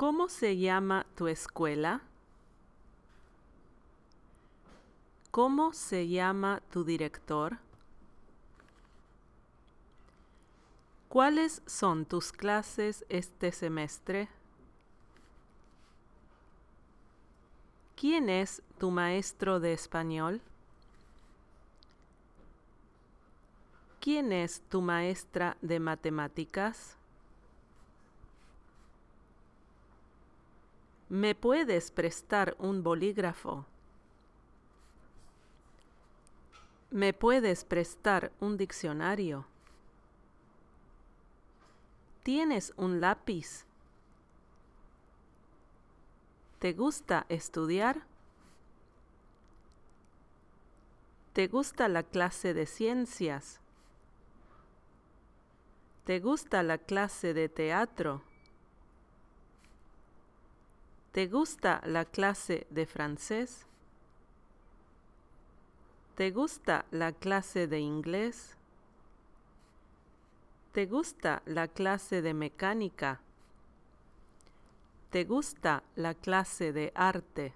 ¿Cómo se llama tu escuela? ¿Cómo se llama tu director? ¿Cuáles son tus clases este semestre? ¿Quién es tu maestro de español? ¿Quién es tu maestra de matemáticas? ¿Me puedes prestar un bolígrafo? ¿Me puedes prestar un diccionario? ¿Tienes un lápiz? ¿Te gusta estudiar? ¿Te gusta la clase de ciencias? ¿Te gusta la clase de teatro? ¿Te gusta la clase de francés? ¿Te gusta la clase de inglés? ¿Te gusta la clase de mecánica? ¿Te gusta la clase de arte?